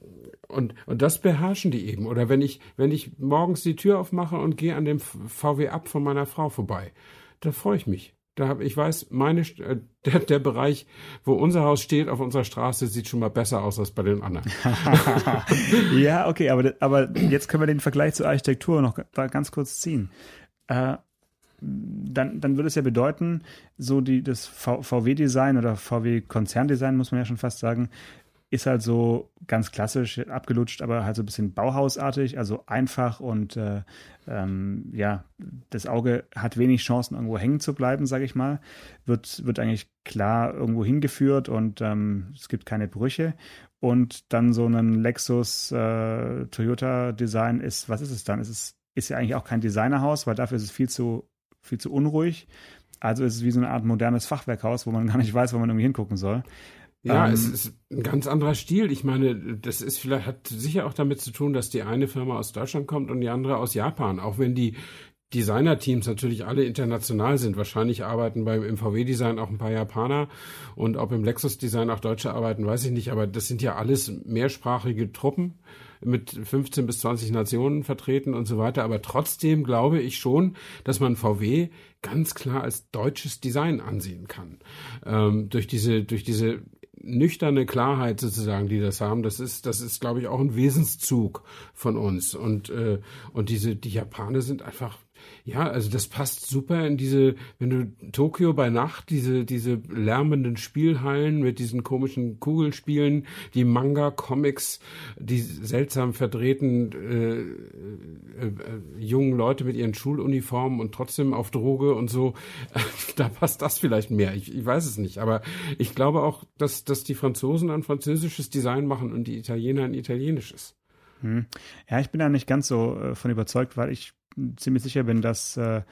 und, und das beherrschen die eben. Oder wenn ich, wenn ich morgens die Tür aufmache und gehe an dem VW ab von meiner Frau vorbei, da freue ich mich. Da habe ich weiß, meine äh, *laughs* der, der Bereich, wo unser Haus steht auf unserer Straße, sieht schon mal besser aus als bei den anderen. *laughs* ja, okay, aber, aber jetzt können wir den Vergleich zur Architektur noch ganz kurz ziehen. Äh, dann, dann würde es ja bedeuten, so die, das VW-Design oder VW-Konzerndesign, muss man ja schon fast sagen, ist halt so ganz klassisch abgelutscht, aber halt so ein bisschen Bauhausartig, also einfach und äh, ähm, ja, das Auge hat wenig Chancen, irgendwo hängen zu bleiben, sage ich mal. Wird, wird eigentlich klar irgendwo hingeführt und ähm, es gibt keine Brüche. Und dann so ein Lexus äh, Toyota Design ist, was ist es dann? Es ist, ist ja eigentlich auch kein Designerhaus, weil dafür ist es viel zu, viel zu unruhig. Also ist es wie so eine Art modernes Fachwerkhaus, wo man gar nicht weiß, wo man irgendwie hingucken soll. Ja, ähm, es ist ein ganz anderer Stil. Ich meine, das ist vielleicht, hat sicher auch damit zu tun, dass die eine Firma aus Deutschland kommt und die andere aus Japan. Auch wenn die Designer-Teams natürlich alle international sind. Wahrscheinlich arbeiten beim MVW-Design auch ein paar Japaner und ob im Lexus-Design auch Deutsche arbeiten, weiß ich nicht. Aber das sind ja alles mehrsprachige Truppen mit 15 bis 20 Nationen vertreten und so weiter. Aber trotzdem glaube ich schon, dass man VW ganz klar als deutsches Design ansehen kann. Ähm, durch diese, durch diese nüchterne Klarheit sozusagen, die das haben, das ist, das ist, glaube ich, auch ein Wesenszug von uns. Und, äh, und diese, die Japaner sind einfach ja, also das passt super in diese, wenn du Tokio bei Nacht, diese, diese lärmenden Spielhallen mit diesen komischen Kugelspielen, die Manga, Comics, die seltsam verdrehten äh, äh, äh, jungen Leute mit ihren Schuluniformen und trotzdem auf Droge und so, *laughs* da passt das vielleicht mehr. Ich, ich weiß es nicht. Aber ich glaube auch, dass, dass die Franzosen ein französisches Design machen und die Italiener ein italienisches. Hm. Ja, ich bin da nicht ganz so äh, von überzeugt, weil ich ziemlich sicher bin, dass äh,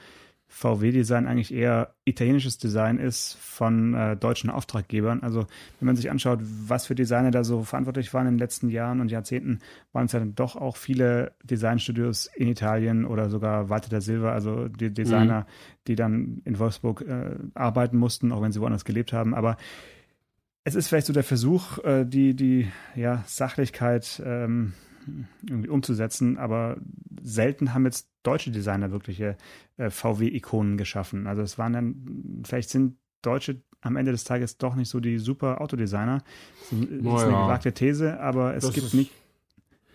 VW-Design eigentlich eher italienisches Design ist von äh, deutschen Auftraggebern. Also wenn man sich anschaut, was für Designer da so verantwortlich waren in den letzten Jahren und Jahrzehnten, waren es ja dann doch auch viele Designstudios in Italien oder sogar Walter der Silva, also die Designer, mhm. die dann in Wolfsburg äh, arbeiten mussten, auch wenn sie woanders gelebt haben. Aber es ist vielleicht so der Versuch, äh, die, die ja, Sachlichkeit ähm, irgendwie umzusetzen, aber selten haben jetzt deutsche Designer wirkliche äh, VW-Ikonen geschaffen. Also es waren dann, vielleicht sind Deutsche am Ende des Tages doch nicht so die super Autodesigner. Das ist, oh, ist eine gewagte These, aber es das gibt nicht,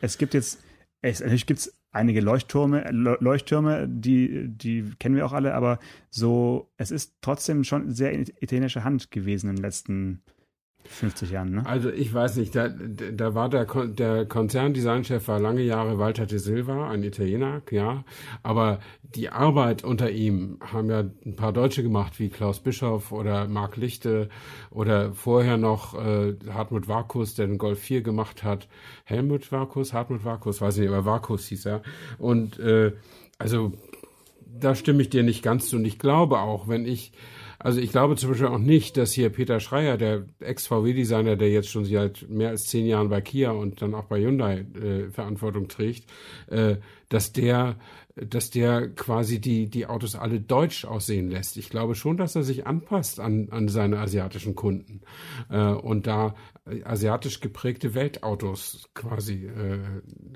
es gibt jetzt, es, natürlich gibt es einige Leuchttürme, Leuchttürme, die, die kennen wir auch alle, aber so, es ist trotzdem schon sehr italienische Hand gewesen in den letzten 50 Jahren, ne? Also ich weiß nicht, da, da war der, der Konzerndesignchef war lange Jahre Walter de Silva, ein Italiener, ja. Aber die Arbeit unter ihm haben ja ein paar Deutsche gemacht, wie Klaus Bischoff oder Marc Lichte oder vorher noch äh, Hartmut Varkus, der den Golf 4 gemacht hat. Helmut Varkus, Hartmut Varkus, weiß nicht, aber Varkus hieß er. Und äh, also da stimme ich dir nicht ganz zu. Und ich glaube auch, wenn ich also ich glaube zum Beispiel auch nicht, dass hier Peter Schreier, der Ex-VW-Designer, der jetzt schon seit mehr als zehn Jahren bei Kia und dann auch bei Hyundai äh, Verantwortung trägt, äh, dass der dass der quasi die, die Autos alle deutsch aussehen lässt. Ich glaube schon, dass er sich anpasst an, an seine asiatischen Kunden äh, und da asiatisch geprägte Weltautos quasi äh,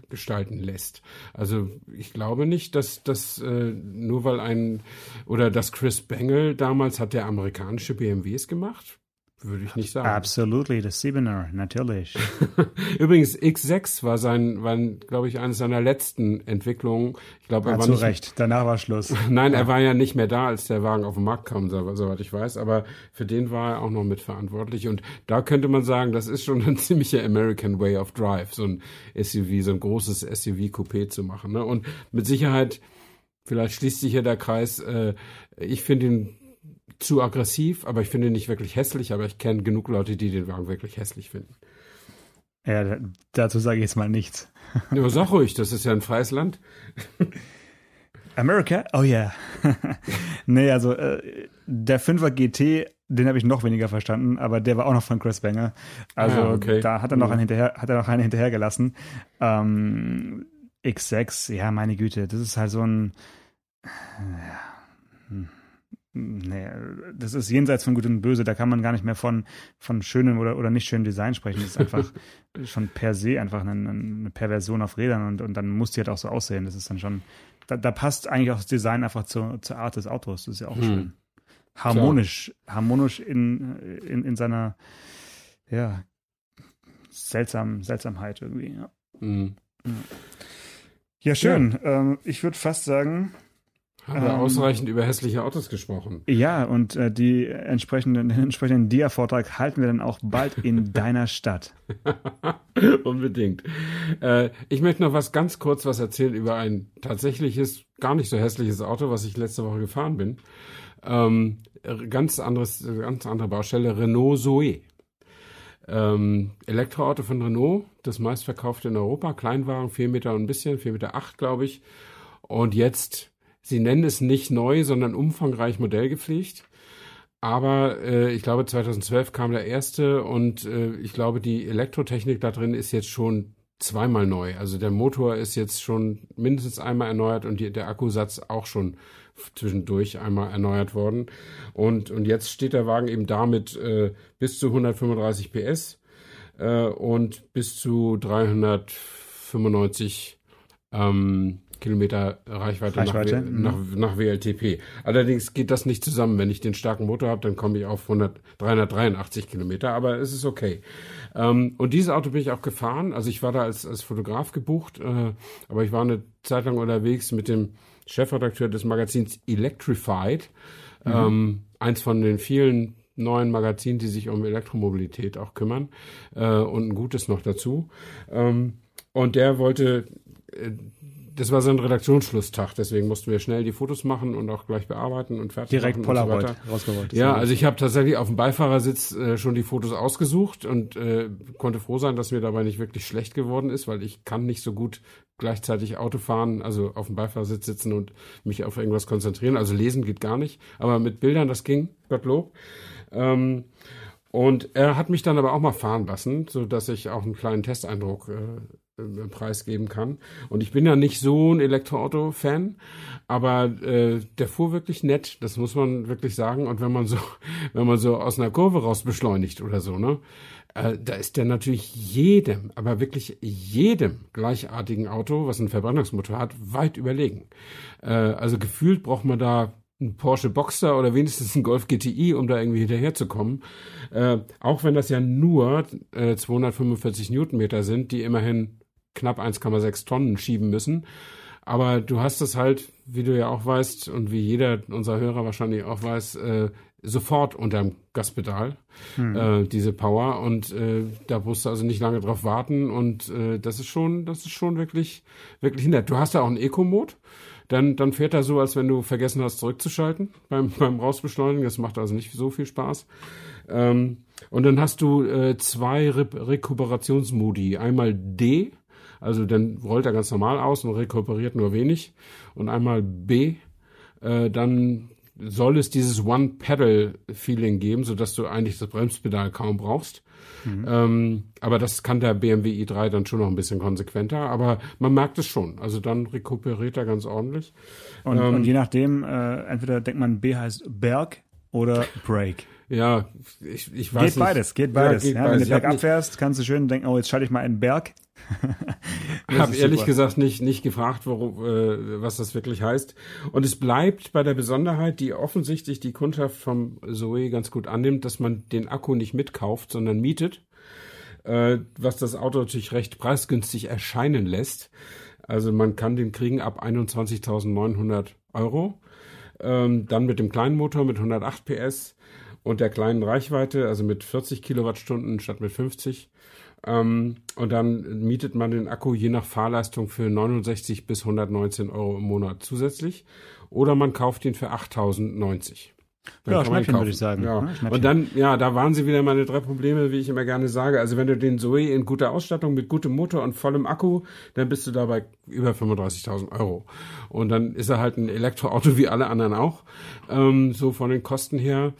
gestalten lässt. Also ich glaube nicht, dass das äh, nur weil ein oder dass Chris Bengel damals hat der amerikanische BMWs gemacht. Würde ich nicht sagen. Absolutely, das Siebener, natürlich. *laughs* Übrigens, X6 war sein, war, glaube ich, eines seiner letzten Entwicklungen. Ich glaube, er ja, war zu nicht, Recht. Danach war Schluss. *laughs* Nein, ja. er war ja nicht mehr da, als der Wagen auf den Markt kam, soweit ich weiß. Aber für den war er auch noch mitverantwortlich. Und da könnte man sagen, das ist schon ein *laughs* ziemlicher American Way of Drive, so ein SUV, so ein großes SUV-Coupé zu machen. Ne? Und mit Sicherheit, vielleicht schließt sich hier der Kreis. Äh, ich finde ihn zu aggressiv, aber ich finde ihn nicht wirklich hässlich, aber ich kenne genug Leute, die den Wagen wirklich hässlich finden. Ja, dazu sage ich jetzt mal nichts. *laughs* Ja, sag ruhig, das ist ja ein freies Land. *laughs* America? Oh yeah. *laughs* nee, also äh, der 5er GT, den habe ich noch weniger verstanden, aber der war auch noch von Chris Banger. Also ah, okay. da hat er noch mhm. einen hinterher, hat er noch einen hinterhergelassen. Ähm, X6, ja, meine Güte, das ist halt so ein ja, hm nee, das ist jenseits von Gut und Böse, da kann man gar nicht mehr von, von schönem oder, oder nicht schönem Design sprechen. Das ist einfach *laughs* schon per se einfach eine, eine Perversion auf Rädern und, und dann muss die halt auch so aussehen. Das ist dann schon, da, da passt eigentlich auch das Design einfach zur, zur Art des Autos. Das ist ja auch hm. schön. Harmonisch, Klar. harmonisch in, in, in seiner, ja, seltsam, Seltsamheit irgendwie, ja. Hm. Ja, schön. Ja. Ähm, ich würde fast sagen, haben wir ähm, ausreichend über hässliche Autos gesprochen. Ja, und äh, die entsprechenden, *laughs* den entsprechenden Dia-Vortrag halten wir dann auch bald in *laughs* deiner Stadt. *laughs* Unbedingt. Äh, ich möchte noch was ganz kurz was erzählen über ein tatsächliches, gar nicht so hässliches Auto, was ich letzte Woche gefahren bin. Ähm, ganz anderes, ganz andere Baustelle, Renault Zoe. Ähm, Elektroauto von Renault, das meistverkaufte in Europa, Kleinwagen, 4 Meter und ein bisschen, 4 Meter 8, glaube ich. Und jetzt Sie nennen es nicht neu, sondern umfangreich modellgepflegt. Aber äh, ich glaube, 2012 kam der erste und äh, ich glaube, die Elektrotechnik da drin ist jetzt schon zweimal neu. Also der Motor ist jetzt schon mindestens einmal erneuert und die, der Akkusatz auch schon zwischendurch einmal erneuert worden. Und, und jetzt steht der Wagen eben damit äh, bis zu 135 PS äh, und bis zu 395 ähm, Kilometer Reichweite, Reichweite nach, nach, mhm. nach, WLTP. Allerdings geht das nicht zusammen. Wenn ich den starken Motor habe, dann komme ich auf 100, 383 Kilometer, aber es ist okay. Ähm, und dieses Auto bin ich auch gefahren. Also ich war da als, als Fotograf gebucht, äh, aber ich war eine Zeit lang unterwegs mit dem Chefredakteur des Magazins Electrified, mhm. ähm, eins von den vielen neuen Magazinen, die sich um Elektromobilität auch kümmern äh, und ein gutes noch dazu. Ähm, und der wollte äh, das war so ein Redaktionsschlusstag, deswegen mussten wir schnell die Fotos machen und auch gleich bearbeiten und fertig Direkt machen Polaroid so rausgeholt. Ja, also ich habe tatsächlich auf dem Beifahrersitz äh, schon die Fotos ausgesucht und äh, konnte froh sein, dass mir dabei nicht wirklich schlecht geworden ist, weil ich kann nicht so gut gleichzeitig Auto fahren, also auf dem Beifahrersitz sitzen und mich auf irgendwas konzentrieren. Also lesen geht gar nicht, aber mit Bildern, das ging, Gottlob. Ähm, und er hat mich dann aber auch mal fahren lassen, so dass ich auch einen kleinen Testeindruck äh, preisgeben kann. Und ich bin ja nicht so ein Elektroauto-Fan, aber äh, der fuhr wirklich nett, das muss man wirklich sagen. Und wenn man so, *laughs* wenn man so aus einer Kurve raus beschleunigt oder so, ne, äh, da ist der natürlich jedem, aber wirklich jedem gleichartigen Auto, was einen Verbrennungsmotor hat, weit überlegen. Äh, also gefühlt braucht man da ein Porsche Boxster oder wenigstens ein Golf GTI, um da irgendwie hinterherzukommen. Äh, auch wenn das ja nur äh, 245 Newtonmeter sind, die immerhin knapp 1,6 Tonnen schieben müssen. Aber du hast es halt, wie du ja auch weißt und wie jeder unserer Hörer wahrscheinlich auch weiß, äh, sofort unterm Gaspedal, hm. äh, diese Power. Und äh, da musst du also nicht lange drauf warten. Und äh, das ist schon, das ist schon wirklich, wirklich nett. Du hast ja auch einen Eco-Mode. Dann, dann fährt er so, als wenn du vergessen hast, zurückzuschalten *laughs* beim, beim Rausbeschleunigen. Das macht also nicht so viel Spaß. Ähm, und dann hast du äh, zwei Re Rekuperationsmodi. Einmal D, also dann rollt er ganz normal aus und rekuperiert nur wenig. Und einmal B, äh, dann soll es dieses One-Pedal-Feeling geben, sodass du eigentlich das Bremspedal kaum brauchst. Mhm. Ähm, aber das kann der BMW i3 dann schon noch ein bisschen konsequenter. Aber man merkt es schon. Also dann rekuperiert er ganz ordentlich. Und, ähm, und je nachdem, äh, entweder denkt man, B heißt Berg oder Break. Ja, ich, ich weiß geht nicht. Beides, geht beides, geht ja, beides. Wenn du bergab fährst, kannst du schön denken, oh, jetzt schalte ich mal einen Berg. *laughs* Ich habe ehrlich super. gesagt nicht, nicht gefragt, worum, äh, was das wirklich heißt. Und es bleibt bei der Besonderheit, die offensichtlich die Kundschaft vom Zoe ganz gut annimmt, dass man den Akku nicht mitkauft, sondern mietet. Äh, was das Auto natürlich recht preisgünstig erscheinen lässt. Also man kann den kriegen ab 21.900 Euro. Ähm, dann mit dem kleinen Motor mit 108 PS und der kleinen Reichweite, also mit 40 Kilowattstunden statt mit 50. Ähm, und dann mietet man den Akku je nach Fahrleistung für 69 bis 119 Euro im Monat zusätzlich. Oder man kauft ihn für 8090. Dann ja, Schnäppchen würde ich sagen. Ja. ja und dann, ja, da waren sie wieder meine drei Probleme, wie ich immer gerne sage. Also wenn du den Zoe in guter Ausstattung mit gutem Motor und vollem Akku, dann bist du dabei über 35.000 Euro. Und dann ist er halt ein Elektroauto wie alle anderen auch, ähm, so von den Kosten her.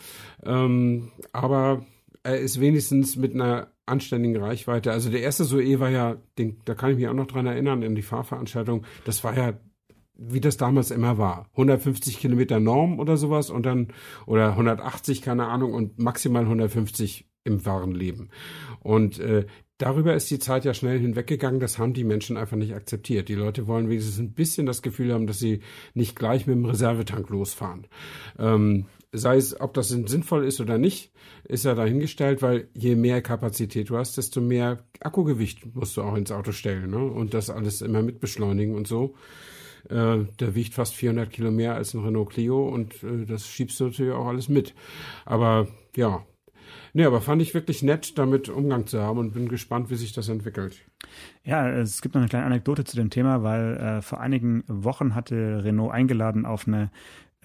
Ähm, aber er ist wenigstens mit einer anständigen Reichweite. Also der erste Zoe war ja, den, da kann ich mich auch noch dran erinnern, in die Fahrveranstaltung, das war ja wie das damals immer war. 150 Kilometer Norm oder sowas und dann, oder 180, keine Ahnung, und maximal 150 im wahren Leben. Und äh, darüber ist die Zeit ja schnell hinweggegangen. Das haben die Menschen einfach nicht akzeptiert. Die Leute wollen wenigstens ein bisschen das Gefühl haben, dass sie nicht gleich mit dem Reservetank losfahren. Ähm, sei es, ob das sinnvoll ist oder nicht, ist ja dahingestellt, weil je mehr Kapazität du hast, desto mehr Akkugewicht musst du auch ins Auto stellen ne? und das alles immer mit beschleunigen und so. Äh, der wiegt fast 400 Kilo mehr als ein Renault Clio und äh, das schiebst du natürlich auch alles mit. Aber ja, Nee, aber fand ich wirklich nett, damit Umgang zu haben und bin gespannt, wie sich das entwickelt. Ja, es gibt noch eine kleine Anekdote zu dem Thema, weil äh, vor einigen Wochen hatte Renault eingeladen auf eine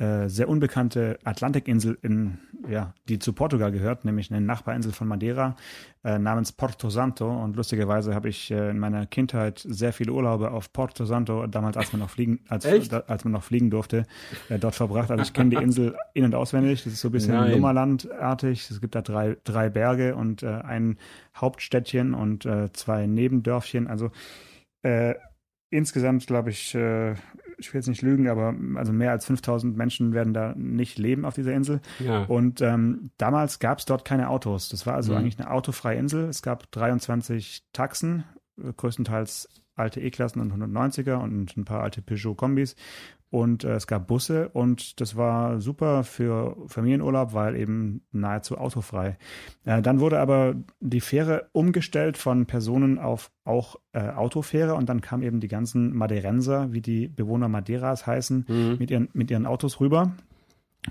äh, sehr unbekannte Atlantikinsel, in, ja, die zu Portugal gehört, nämlich eine Nachbarinsel von Madeira äh, namens Porto Santo. Und lustigerweise habe ich äh, in meiner Kindheit sehr viele Urlaube auf Porto Santo, damals als man noch fliegen, als, da, als man noch fliegen durfte, äh, dort verbracht. Also ich kenne die Insel in- und auswendig. Das ist so ein bisschen Lummerlandartig. Es gibt da drei, drei Berge und äh, ein Hauptstädtchen und zwei Nebendörfchen. Also insgesamt, glaube ich, äh, ich will jetzt nicht lügen, aber also mehr als 5000 Menschen werden da nicht leben auf dieser Insel. Ja. Und ähm, damals gab es dort keine Autos. Das war also mhm. eigentlich eine autofreie Insel. Es gab 23 Taxen, äh, größtenteils alte E-Klassen und 190er und ein paar alte Peugeot-Kombis und äh, es gab Busse und das war super für Familienurlaub, weil eben nahezu autofrei. Äh, dann wurde aber die Fähre umgestellt von Personen auf auch äh, Autofähre und dann kamen eben die ganzen Madeirenser, wie die Bewohner Madeiras heißen, mhm. mit, ihren, mit ihren Autos rüber.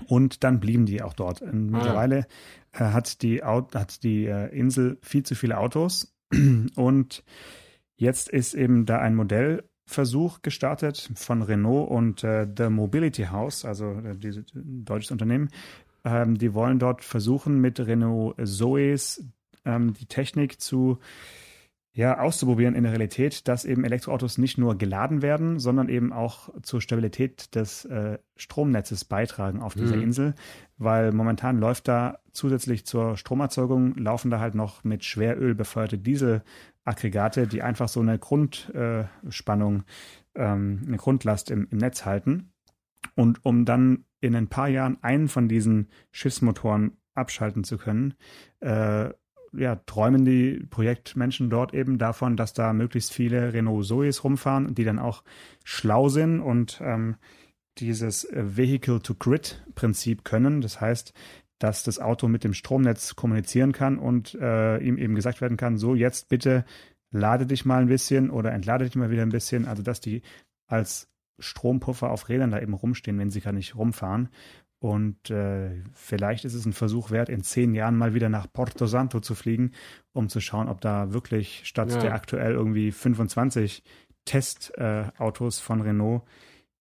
Und dann blieben die auch dort. Und mittlerweile ah. hat die, hat die äh, Insel viel zu viele Autos *clears throat* und jetzt ist eben da ein Modell Versuch gestartet von Renault und äh, The Mobility House, also äh, dieses deutsches Unternehmen. Ähm, die wollen dort versuchen, mit Renault Zoes ähm, die Technik zu ja, auszuprobieren in der Realität, dass eben Elektroautos nicht nur geladen werden, sondern eben auch zur Stabilität des äh, Stromnetzes beitragen auf dieser mhm. Insel, weil momentan läuft da zusätzlich zur Stromerzeugung laufen da halt noch mit Schweröl befeuerte Dieselaggregate, die einfach so eine Grundspannung, äh, ähm, eine Grundlast im, im Netz halten. Und um dann in ein paar Jahren einen von diesen Schiffsmotoren abschalten zu können, äh, ja, träumen die Projektmenschen dort eben davon, dass da möglichst viele Renault Zoes rumfahren, die dann auch schlau sind und ähm, dieses Vehicle-to-Grid-Prinzip können. Das heißt, dass das Auto mit dem Stromnetz kommunizieren kann und äh, ihm eben gesagt werden kann, so jetzt bitte lade dich mal ein bisschen oder entlade dich mal wieder ein bisschen. Also dass die als Strompuffer auf Rädern da eben rumstehen, wenn sie gar nicht rumfahren. Und äh, vielleicht ist es ein Versuch wert, in zehn Jahren mal wieder nach Porto Santo zu fliegen, um zu schauen, ob da wirklich statt ja. der aktuell irgendwie 25 Testautos äh, von Renault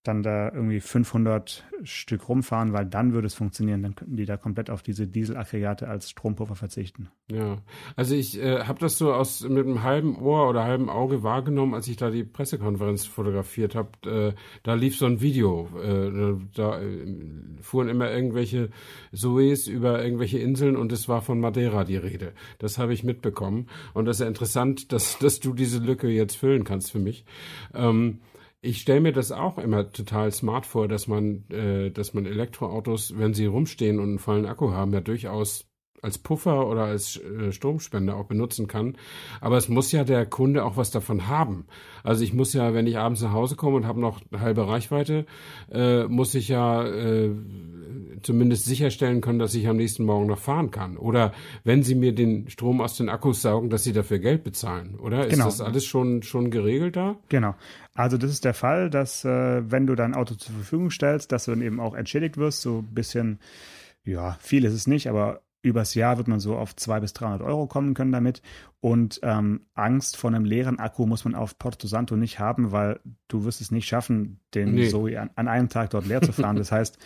dann da irgendwie 500 Stück rumfahren, weil dann würde es funktionieren. Dann könnten die da komplett auf diese Dieselaggregate als Strompuffer verzichten. Ja, also ich äh, habe das so aus mit einem halben Ohr oder halben Auge wahrgenommen, als ich da die Pressekonferenz fotografiert habe. Äh, da lief so ein Video. Äh, da äh, fuhren immer irgendwelche Suez über irgendwelche Inseln und es war von Madeira die Rede. Das habe ich mitbekommen und das ist ja interessant, dass dass du diese Lücke jetzt füllen kannst für mich. Ähm, ich stelle mir das auch immer total smart vor, dass man, äh, dass man Elektroautos, wenn sie rumstehen und einen vollen Akku haben, ja durchaus als Puffer oder als äh, Stromspender auch benutzen kann. Aber es muss ja der Kunde auch was davon haben. Also ich muss ja, wenn ich abends nach Hause komme und habe noch halbe Reichweite, äh, muss ich ja äh, zumindest sicherstellen können, dass ich am nächsten Morgen noch fahren kann. Oder wenn sie mir den Strom aus den Akkus saugen, dass sie dafür Geld bezahlen, oder? Ist genau. das alles schon, schon geregelt da? Genau. Also das ist der Fall, dass äh, wenn du dein Auto zur Verfügung stellst, dass du dann eben auch entschädigt wirst, so ein bisschen, ja, viel ist es nicht, aber übers Jahr wird man so auf 200 bis 300 Euro kommen können damit. Und ähm, Angst vor einem leeren Akku muss man auf Porto Santo nicht haben, weil du wirst es nicht schaffen, den nee. so an, an, einem Tag dort leer zu fahren. Das heißt,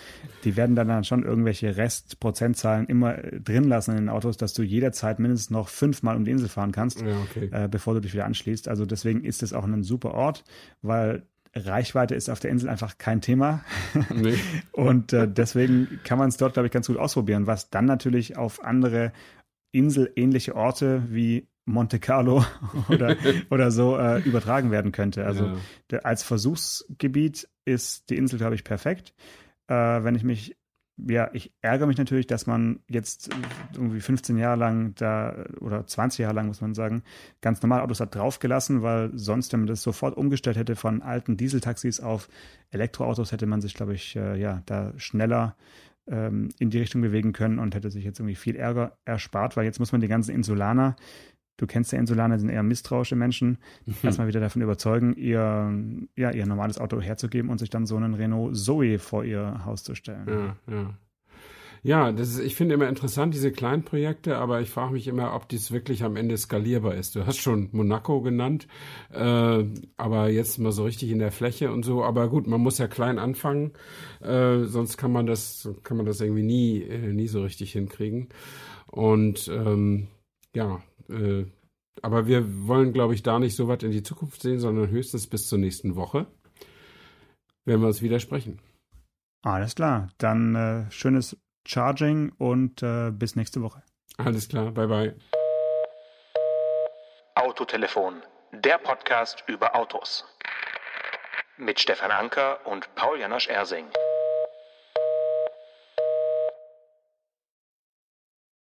die werden dann, dann schon irgendwelche Restprozentzahlen immer drin lassen in den Autos, dass du jederzeit mindestens noch fünfmal um die Insel fahren kannst, ja, okay. äh, bevor du dich wieder anschließt. Also deswegen ist es auch ein super Ort, weil Reichweite ist auf der Insel einfach kein Thema. *laughs* Nee. Und äh, deswegen kann man es dort, glaube ich, ganz gut ausprobieren, was dann natürlich auf andere inselähnliche Orte wie Monte Carlo *laughs* oder, oder so äh, übertragen werden könnte. Also ja. der, als Versuchsgebiet ist die Insel, glaube ich, perfekt. Äh, wenn ich mich ja, ich ärgere mich natürlich, dass man jetzt irgendwie 15 Jahre lang da oder 20 Jahre lang, muss man sagen, ganz normal Autos hat draufgelassen, weil sonst, wenn man das sofort umgestellt hätte von alten Dieseltaxis auf Elektroautos, hätte man sich, glaube ich, äh, ja, da schneller ähm, in die Richtung bewegen können und hätte sich jetzt irgendwie viel Ärger erspart, weil jetzt muss man die ganzen Insulaner, du kennst ja Insulaner, sind eher misstrauische Menschen, mhm. erstmal wieder davon überzeugen, ihr, ja, ihr normales Auto herzugeben und sich dann so einen Renault Zoe vor ihr Haus zu stellen. Ja, ja. Ja, das ist, ich finde immer interessant, diese kleinen Projekte, aber ich frage mich immer, ob dies wirklich am Ende skalierbar ist. Du hast schon Monaco genannt, äh, aber jetzt mal so richtig in der Fläche und so. Aber gut, man muss ja klein anfangen, äh, sonst kann man das, kann man das irgendwie nie, äh, nie so richtig hinkriegen. Und ähm, ja, äh, aber wir wollen, glaube ich, da nicht so weit in die Zukunft sehen, sondern höchstens bis zur nächsten Woche, wenn wir uns wieder sprechen. Alles klar. Dann äh, schönes Charging und äh, bis nächste Woche. Alles klar. Bye bye. Autotelefon, der Podcast über Autos. Mit Stefan Anker und Paul Janosch Ersing.